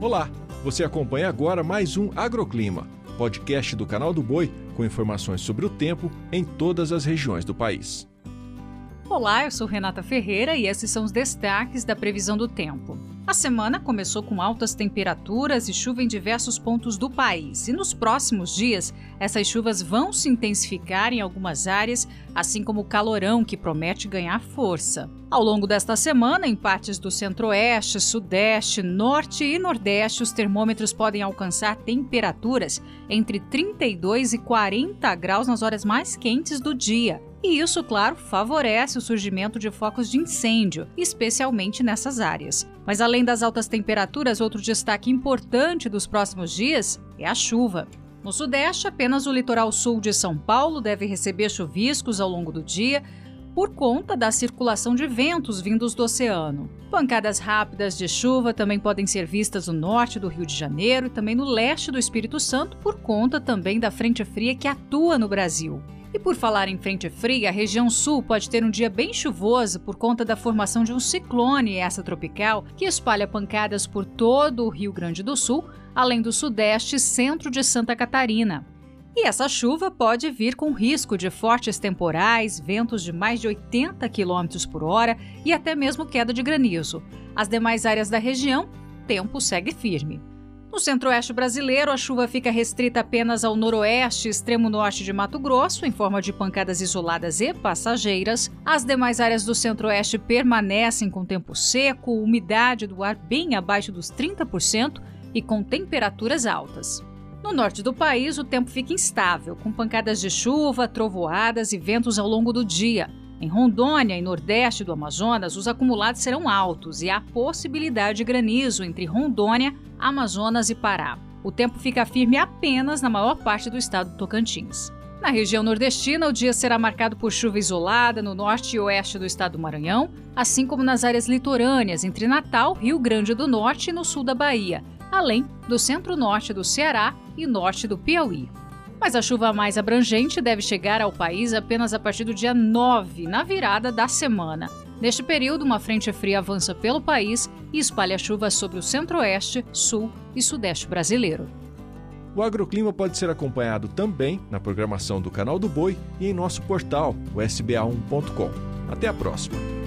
Olá, você acompanha agora mais um Agroclima, podcast do canal do Boi com informações sobre o tempo em todas as regiões do país. Olá, eu sou Renata Ferreira e esses são os destaques da previsão do tempo. A semana começou com altas temperaturas e chuva em diversos pontos do país, e nos próximos dias essas chuvas vão se intensificar em algumas áreas, assim como o calorão que promete ganhar força. Ao longo desta semana, em partes do centro-oeste, sudeste, norte e nordeste, os termômetros podem alcançar temperaturas entre 32 e 40 graus nas horas mais quentes do dia. E isso, claro, favorece o surgimento de focos de incêndio, especialmente nessas áreas. Mas além das altas temperaturas, outro destaque importante dos próximos dias é a chuva. No Sudeste, apenas o litoral sul de São Paulo deve receber chuviscos ao longo do dia, por conta da circulação de ventos vindos do oceano. Pancadas rápidas de chuva também podem ser vistas no norte do Rio de Janeiro e também no leste do Espírito Santo, por conta também da frente fria que atua no Brasil. E por falar em frente fria, a região sul pode ter um dia bem chuvoso por conta da formação de um ciclone essa tropical que espalha pancadas por todo o Rio Grande do Sul, além do sudeste e centro de Santa Catarina. E essa chuva pode vir com risco de fortes temporais, ventos de mais de 80 km por hora e até mesmo queda de granizo. As demais áreas da região, tempo segue firme. No centro-oeste brasileiro, a chuva fica restrita apenas ao noroeste e extremo norte de Mato Grosso, em forma de pancadas isoladas e passageiras. As demais áreas do centro-oeste permanecem com tempo seco, umidade do ar bem abaixo dos 30% e com temperaturas altas. No norte do país, o tempo fica instável, com pancadas de chuva, trovoadas e ventos ao longo do dia. Em Rondônia e nordeste do Amazonas, os acumulados serão altos e há possibilidade de granizo entre Rondônia, Amazonas e Pará. O tempo fica firme apenas na maior parte do estado do Tocantins. Na região nordestina, o dia será marcado por chuva isolada no norte e oeste do estado do Maranhão, assim como nas áreas litorâneas entre Natal, Rio Grande do Norte e no sul da Bahia, além do centro-norte do Ceará e norte do Piauí. Mas a chuva mais abrangente deve chegar ao país apenas a partir do dia 9, na virada da semana. Neste período, uma frente fria avança pelo país e espalha chuva sobre o centro-oeste, sul e sudeste brasileiro. O agroclima pode ser acompanhado também na programação do Canal do Boi e em nosso portal, o sba1.com. Até a próxima!